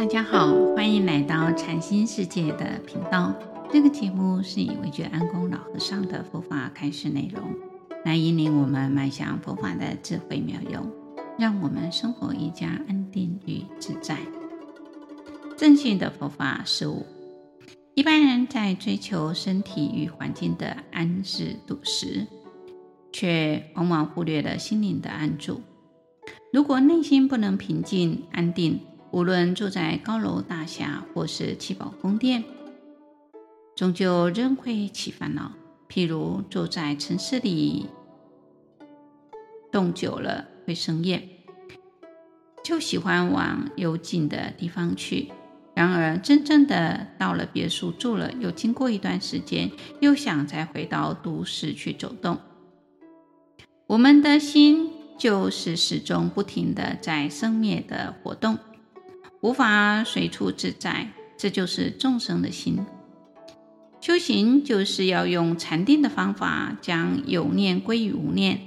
大家好，欢迎来到禅心世界的频道。这个节目是以惟觉安公老和尚的佛法开示内容，来引领我们迈向佛法的智慧妙用，让我们生活一加安定与自在。正信的佛法实务，一般人在追求身体与环境的安适度时，却往往忽略了心灵的安住。如果内心不能平静安定，无论住在高楼大厦或是七宝宫殿，终究仍会起烦恼。譬如住在城市里，冻久了会生厌，就喜欢往幽静的地方去。然而，真正的到了别墅住了，又经过一段时间，又想再回到都市去走动。我们的心就是始终不停的在生灭的活动。无法随处自在，这就是众生的心。修行就是要用禅定的方法，将有念归于无念，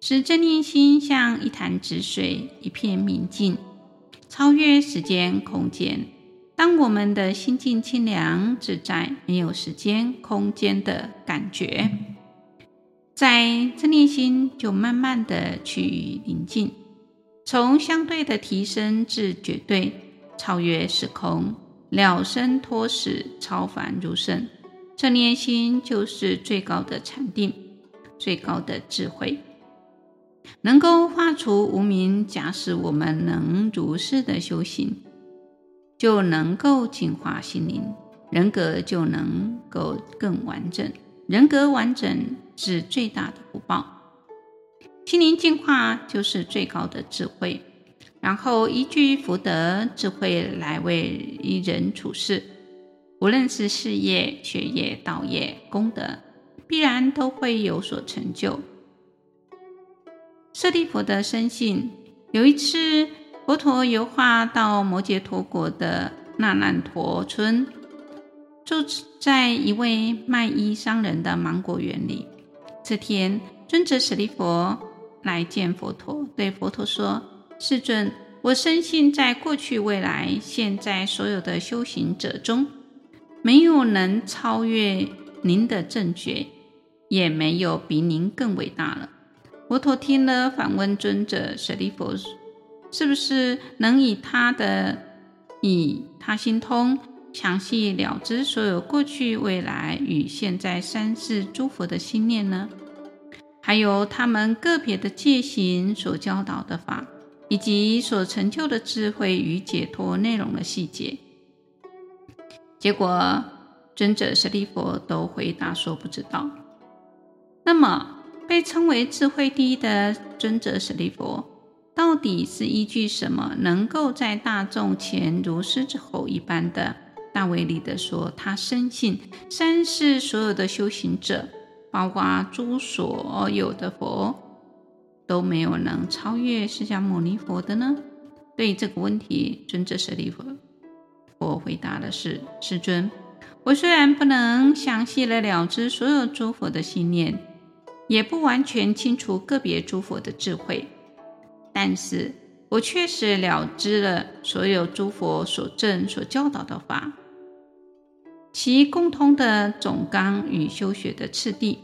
使正念心像一潭止水，一片明净，超越时间空间。当我们的心境清凉自在，没有时间空间的感觉，在正念心就慢慢的趋于宁静，从相对的提升至绝对。超越时空，了生脱死，超凡入圣，这念心就是最高的禅定，最高的智慧，能够化除无明。假使我们能如是的修行，就能够净化心灵，人格就能够更完整。人格完整是最大的福报，心灵净化就是最高的智慧。然后依据福德智慧来为一人处事，无论是事业、学业、道业、功德，必然都会有所成就。舍利弗的深信，有一次佛陀游化到摩羯陀国的那烂陀村，住在一位卖衣商人的芒果园里。这天，尊者舍利弗来见佛陀，对佛陀说。世尊，我深信，在过去、未来、现在所有的修行者中，没有能超越您的正觉，也没有比您更伟大了。佛陀听了，反问尊者舍利弗：“是不是能以他的以他心通，详细了知所有过去、未来与现在三世诸佛的心念呢？还有他们个别的戒行所教导的法？”以及所成就的智慧与解脱内容的细节，结果尊者舍利弗都回答说不知道。那么，被称为智慧第一的尊者舍利弗，到底是依据什么，能够在大众前如狮子吼一般的大威力的说，他深信三世所有的修行者，包括诸所有的佛。都没有能超越释迦牟尼佛的呢？对这个问题，尊者舍利弗佛回答的是：世尊，我虽然不能详细的了知所有诸佛的信念，也不完全清楚个别诸佛的智慧，但是我确实了知了所有诸佛所证所教导的法，其共通的总纲与修学的次第。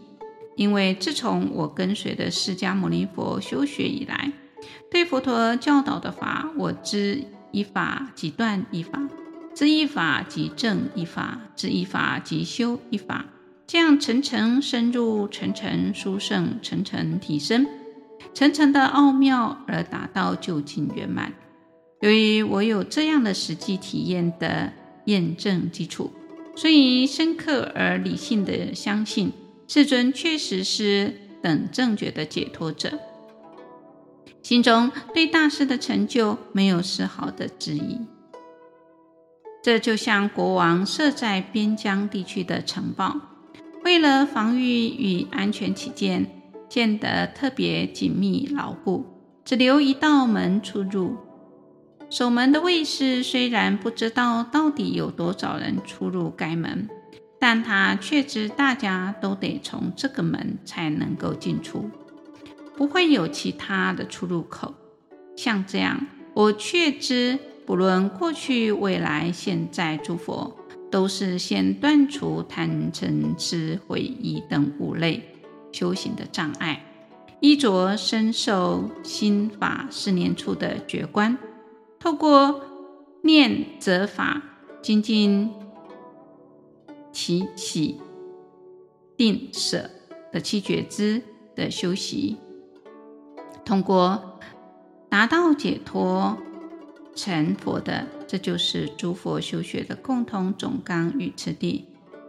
因为自从我跟随的释迦牟尼佛修学以来，对佛陀教导的法，我知一法即断一法，知一法即证一法，知一法即修一法，这样层层深入，层层殊胜，层层提升，层层的奥妙而达到究竟圆满。由于我有这样的实际体验的验证基础，所以深刻而理性的相信。世尊确实是等正觉的解脱者，心中对大师的成就没有丝毫的质疑。这就像国王设在边疆地区的城堡，为了防御与安全起见，建得特别紧密牢固，只留一道门出入。守门的卫士虽然不知道到底有多少人出入该门。但他却知大家都得从这个门才能够进出，不会有其他的出入口。像这样，我确知不论过去、未来、现在，诸佛都是先断除贪嗔痴毁疑等五类修行的障碍，依着身受心法四念处的觉观，透过念则法精进起喜定舍的七觉支的修习，通过达到解脱。成佛的，这就是诸佛修学的共同总纲与次第，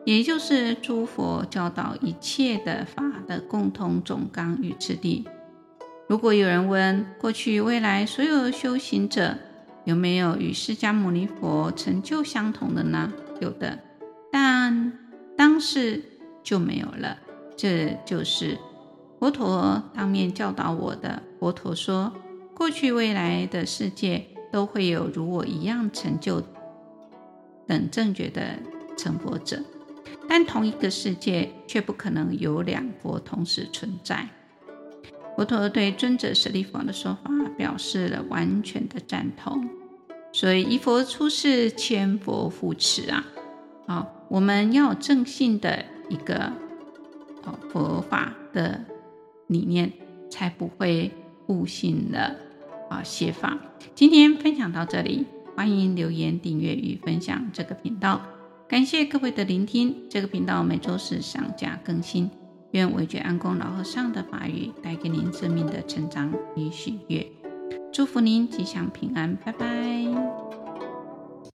也就是诸佛教导一切的法的共同总纲与次第。如果有人问，过去未来所有修行者有没有与释迦牟尼佛成就相同的呢？有的，但当世就没有了。这就是佛陀当面教导我的。佛陀说，过去未来的世界。都会有如我一样成就等正觉的成佛者，但同一个世界却不可能有两佛同时存在。佛陀对尊者舍利弗的说法表示了完全的赞同，所以一佛出世，千佛护持啊！好，我们要有正信的一个佛法的理念，才不会误信了。啊，邪法！今天分享到这里，欢迎留言、订阅与分享这个频道。感谢各位的聆听，这个频道每周四上架更新。愿韦觉安公老和尚的法语带给您生命的成长与喜悦，祝福您吉祥平安，拜拜。